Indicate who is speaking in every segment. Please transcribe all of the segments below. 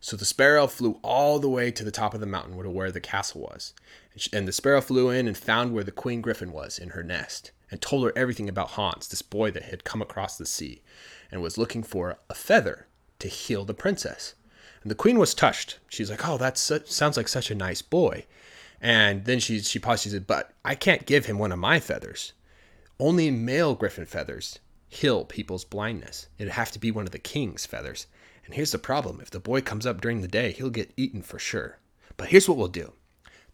Speaker 1: So the sparrow flew all the way to the top of the mountain where the castle was. And the sparrow flew in and found where the queen griffin was in her nest and told her everything about Hans, this boy that had come across the sea and was looking for a feather to heal the princess. And the queen was touched. She's like, "Oh, that sounds like such a nice boy." And then she she paused. She said, "But I can't give him one of my feathers. Only male griffin feathers heal people's blindness. It'd have to be one of the king's feathers. And here's the problem: if the boy comes up during the day, he'll get eaten for sure. But here's what we'll do: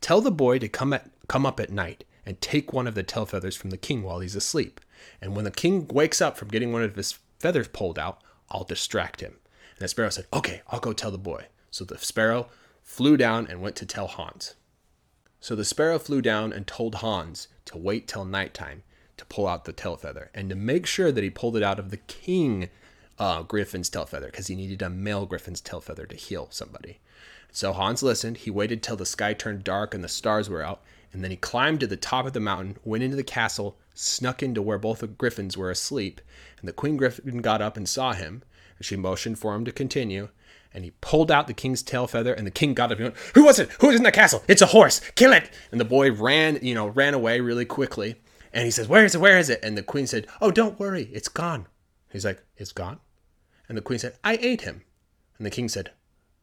Speaker 1: tell the boy to come at come up at night and take one of the tail feathers from the king while he's asleep. And when the king wakes up from getting one of his feathers pulled out, I'll distract him." And the sparrow said, "Okay, I'll go tell the boy." So the sparrow flew down and went to tell Hans. So the sparrow flew down and told Hans to wait till nighttime to pull out the tail feather and to make sure that he pulled it out of the king uh, griffin's tail feather because he needed a male griffin's tail feather to heal somebody. So Hans listened. He waited till the sky turned dark and the stars were out, and then he climbed to the top of the mountain, went into the castle, snuck into where both the griffins were asleep, and the queen griffin got up and saw him. And she motioned for him to continue, and he pulled out the king's tail feather, and the king got up and went, Who was it? Who is in the castle? It's a horse. Kill it. And the boy ran, you know, ran away really quickly. And he says, Where is it? Where is it? And the queen said, Oh, don't worry. It's gone. He's like, It's gone? And the queen said, I ate him. And the king said,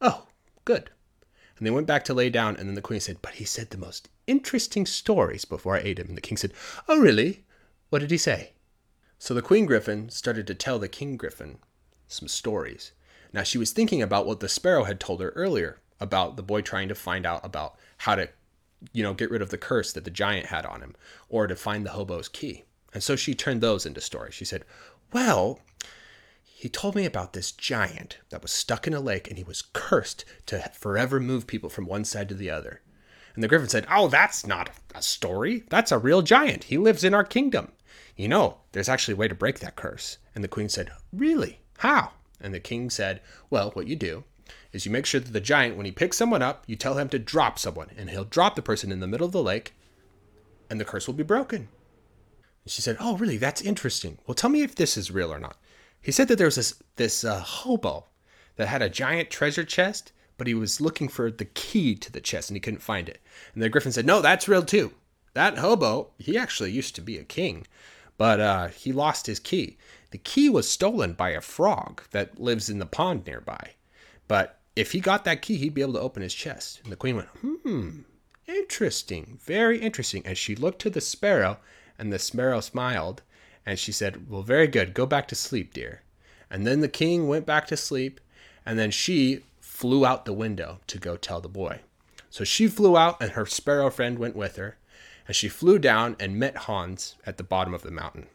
Speaker 1: Oh, good. And they went back to lay down, and then the queen said, But he said the most interesting stories before I ate him. And the king said, Oh, really? What did he say? So the queen griffin started to tell the king griffin some stories. Now, she was thinking about what the sparrow had told her earlier about the boy trying to find out about how to, you know, get rid of the curse that the giant had on him or to find the hobo's key. And so she turned those into stories. She said, Well, he told me about this giant that was stuck in a lake and he was cursed to forever move people from one side to the other. And the griffin said, Oh, that's not a story. That's a real giant. He lives in our kingdom. You know, there's actually a way to break that curse. And the queen said, Really? How? And the king said, Well, what you do is you make sure that the giant, when he picks someone up, you tell him to drop someone, and he'll drop the person in the middle of the lake, and the curse will be broken. And she said, Oh, really? That's interesting. Well, tell me if this is real or not. He said that there was this, this uh, hobo that had a giant treasure chest, but he was looking for the key to the chest and he couldn't find it. And the griffin said, No, that's real too. That hobo, he actually used to be a king, but uh, he lost his key. The key was stolen by a frog that lives in the pond nearby. But if he got that key, he'd be able to open his chest. And the queen went, Hmm, interesting, very interesting. And she looked to the sparrow, and the sparrow smiled, and she said, Well, very good. Go back to sleep, dear. And then the king went back to sleep, and then she flew out the window to go tell the boy. So she flew out, and her sparrow friend went with her, and she flew down and met Hans at the bottom of the mountain.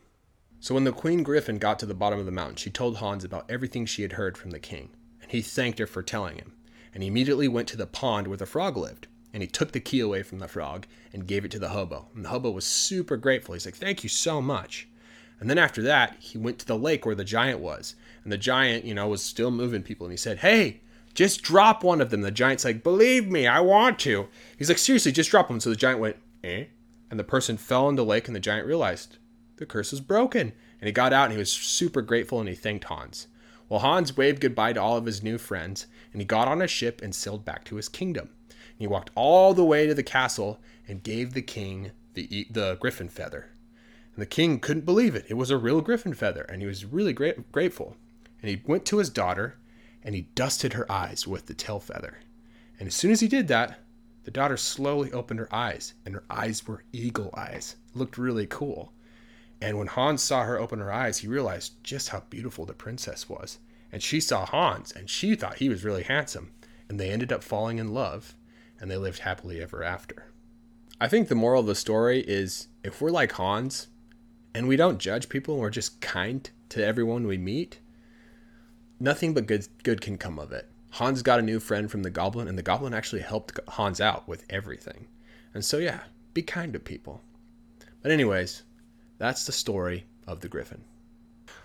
Speaker 1: So when the queen griffin got to the bottom of the mountain, she told Hans about everything she had heard from the king, and he thanked her for telling him. And he immediately went to the pond where the frog lived, and he took the key away from the frog and gave it to the hobo. And the hobo was super grateful. He's like, "Thank you so much." And then after that, he went to the lake where the giant was, and the giant, you know, was still moving people, and he said, "Hey, just drop one of them." The giant's like, "Believe me, I want to." He's like, "Seriously, just drop them." So the giant went, "Eh?" And the person fell in the lake, and the giant realized the curse was broken. And he got out and he was super grateful and he thanked Hans. Well, Hans waved goodbye to all of his new friends and he got on a ship and sailed back to his kingdom. And he walked all the way to the castle and gave the king the, the griffin feather. And the king couldn't believe it. It was a real griffin feather and he was really grateful. And he went to his daughter and he dusted her eyes with the tail feather. And as soon as he did that, the daughter slowly opened her eyes, and her eyes were eagle eyes. It looked really cool. And when Hans saw her open her eyes, he realized just how beautiful the princess was. And she saw Hans, and she thought he was really handsome. And they ended up falling in love, and they lived happily ever after. I think the moral of the story is if we're like Hans, and we don't judge people, and we're just kind to everyone we meet, nothing but good, good can come of it. Hans got a new friend from the goblin, and the goblin actually helped Hans out with everything. And so, yeah, be kind to people. But, anyways, that's the story of the griffin.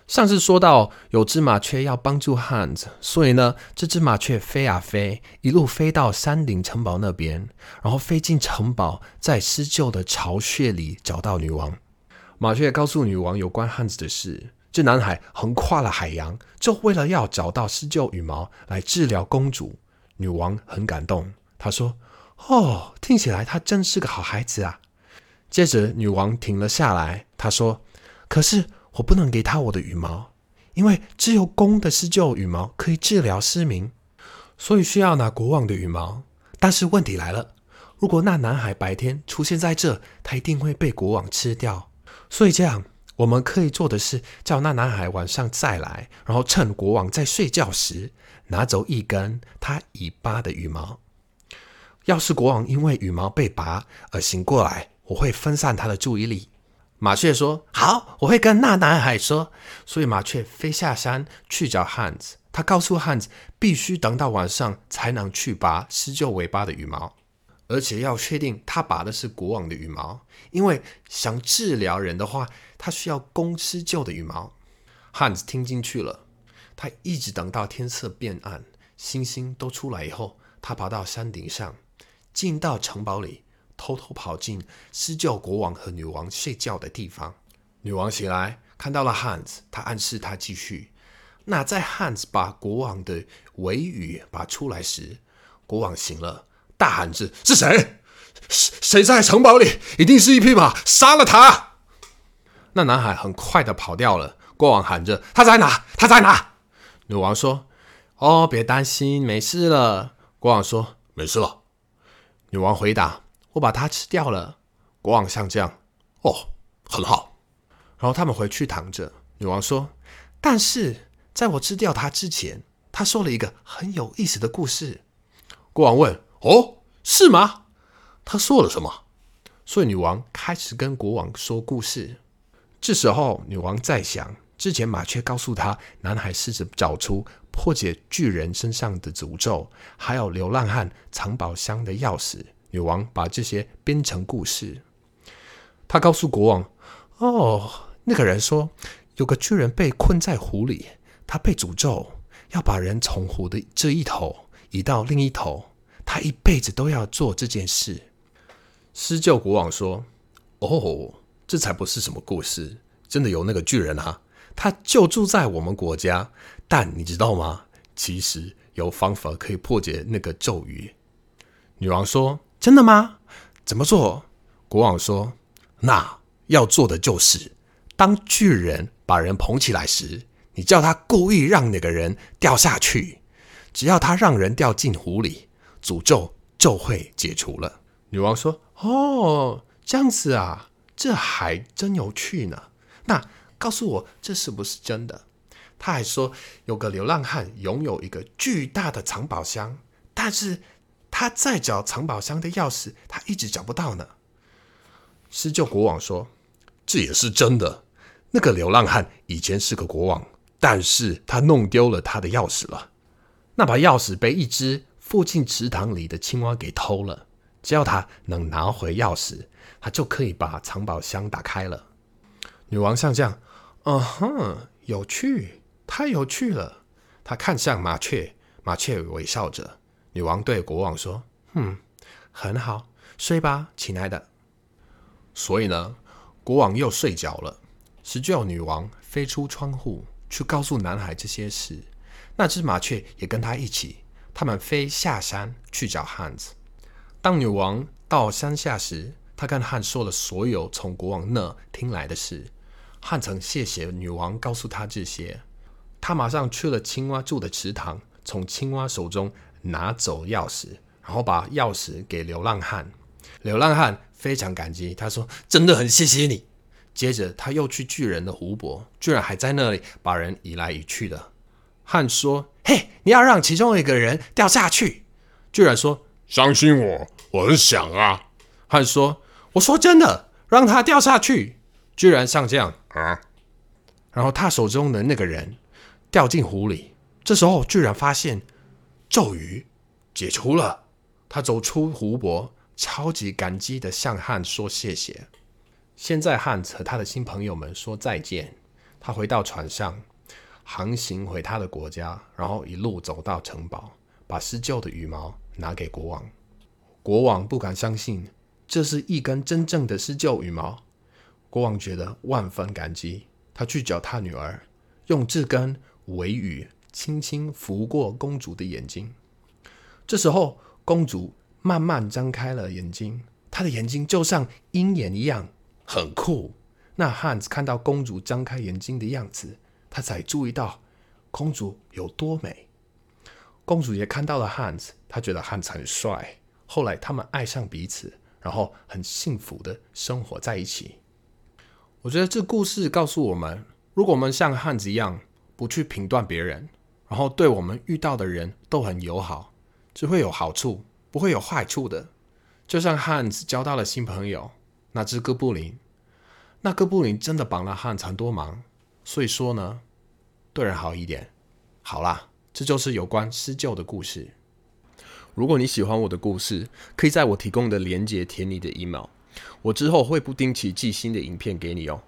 Speaker 2: 上次说到有只麻雀要帮助 Hans，所以呢，这只麻雀飞啊飞，一路飞到山顶城堡那边，然后飞进城堡，在施救的巢穴里找到女王。 麻雀告诉女王有关汉子的事。这男孩横跨了海洋，就为了要找到施鹫羽毛来治疗公主。女王很感动，她说：“哦，听起来他真是个好孩子啊。”接着，女王停了下来，她说：“可是我不能给他我的羽毛，因为只有公的施鹫羽毛可以治疗失明，所以需要拿国王的羽毛。但是问题来了，如果那男孩白天出现在这，他一定会被国王吃掉。所以这样。”我们可以做的是，叫那男孩晚上再来，然后趁国王在睡觉时，拿走一根他尾巴的羽毛。要是国王因为羽毛被拔而醒过来，我会分散他的注意力。麻雀说：“好，我会跟那男孩说。”所以麻雀飞下山去找汉子。他告诉汉子，必须等到晚上才能去拔施救尾巴的羽毛。而且要确定他拔的是国王的羽毛，因为想治疗人的话，他需要公狮鹫的羽毛。汉子听进去了，他一直等到天色变暗，星星都出来以后，他爬到山顶上，进到城堡里，偷偷跑进狮鹫国王和女王睡觉的地方。女王醒来，看到了汉子，她暗示他继续。那在汉子把国王的尾羽拔出来时，国王醒了。大喊着：“是谁？谁在城堡里？一定是一匹马！杀了他！”那男孩很快的跑掉了。国王喊着：“他在哪？他在哪？”女王说：“哦，别担心，没事了。”国王说：“没事了。”女王回答：“我把它吃掉了。”国王像这样：“哦，很好。”然后他们回去躺着。女王说：“但是在我吃掉它之前，他说了一个很有意思的故事。”国王问。哦，是吗？他说了什么？所以女王开始跟国王说故事。这时候，女王在想，之前麻雀告诉她，男孩试着找出破解巨人身上的诅咒，还有流浪汉藏宝箱的钥匙。女王把这些编成故事。她告诉国王：“哦，那个人说，有个巨人被困在湖里，他被诅咒要把人从湖的这一头移到另一头。”他一辈子都要做这件事。施救国王说：“哦，这才不是什么故事，真的有那个巨人啊！他就住在我们国家。但你知道吗？其实有方法可以破解那个咒语。”女王说：“真的吗？怎么做？”国王说：“那要做的就是，当巨人把人捧起来时，你叫他故意让那个人掉下去。只要他让人掉进湖里。”诅咒就会解除了。女王说：“哦，这样子啊，这还真有趣呢。那告诉我，这是不是真的？”他还说，有个流浪汉拥有一个巨大的藏宝箱，但是他在找藏宝箱的钥匙，他一直找不到呢。施救国王说：“这也是真的。那个流浪汉以前是个国王，但是他弄丢了他的钥匙了。那把钥匙被一只……”附近池塘里的青蛙给偷了，只要他能拿回钥匙，他就可以把藏宝箱打开了。女王像这样，嗯哼，有趣，太有趣了。他看向麻雀，麻雀微笑着。女王对国王说：“嗯，很好，睡吧，亲爱的。”所以呢，国王又睡着了。十九女王飞出窗户去告诉男孩这些事，那只麻雀也跟他一起。他们飞下山去找汉子。当女王到山下时，她跟汉说了所有从国王那听来的事。汉曾谢谢女王告诉他这些。他马上去了青蛙住的池塘，从青蛙手中拿走钥匙，然后把钥匙给流浪汉。流浪汉非常感激，他说：“真的很谢谢你。”接着他又去巨人的湖泊，居然还在那里把人移来移去的。汉说。嘿，你要让其中一个人掉下去。巨人说：“
Speaker 3: 相信我，我很想啊。”
Speaker 2: 汉说：“我说真的，让他掉下去。”巨人上将啊，然后他手中的那个人掉进湖里。这时候，居然发现咒语解除了。他走出湖泊，超级感激的向汉说谢谢。现在，汉和他的新朋友们说再见。他回到船上。航行回他的国家，然后一路走到城堡，把施救的羽毛拿给国王。国王不敢相信，这是一根真正的施救羽毛。国王觉得万分感激，他去找他女儿，用这根尾羽轻轻拂过公主的眼睛。这时候，公主慢慢张开了眼睛，她的眼睛就像鹰眼一样，很酷。那汉子看到公主张开眼睛的样子，他才注意到公主有多美。公主也看到了汉子，她觉得汉子很帅。后来他们爱上彼此，然后很幸福的生活在一起。我觉得这故事告诉我们，如果我们像汉子一样，不去评断别人，然后对我们遇到的人都很友好，只会有好处，不会有坏处的。就像汉子交到了新朋友，那只哥布林，那哥布林真的帮了汉子很多忙。所以说呢，对人好一点。好啦，这就是有关施救的故事。
Speaker 1: 如果你喜欢我的故事，可以在我提供的链接填你的 email，我之后会不定期寄新的影片给你哦。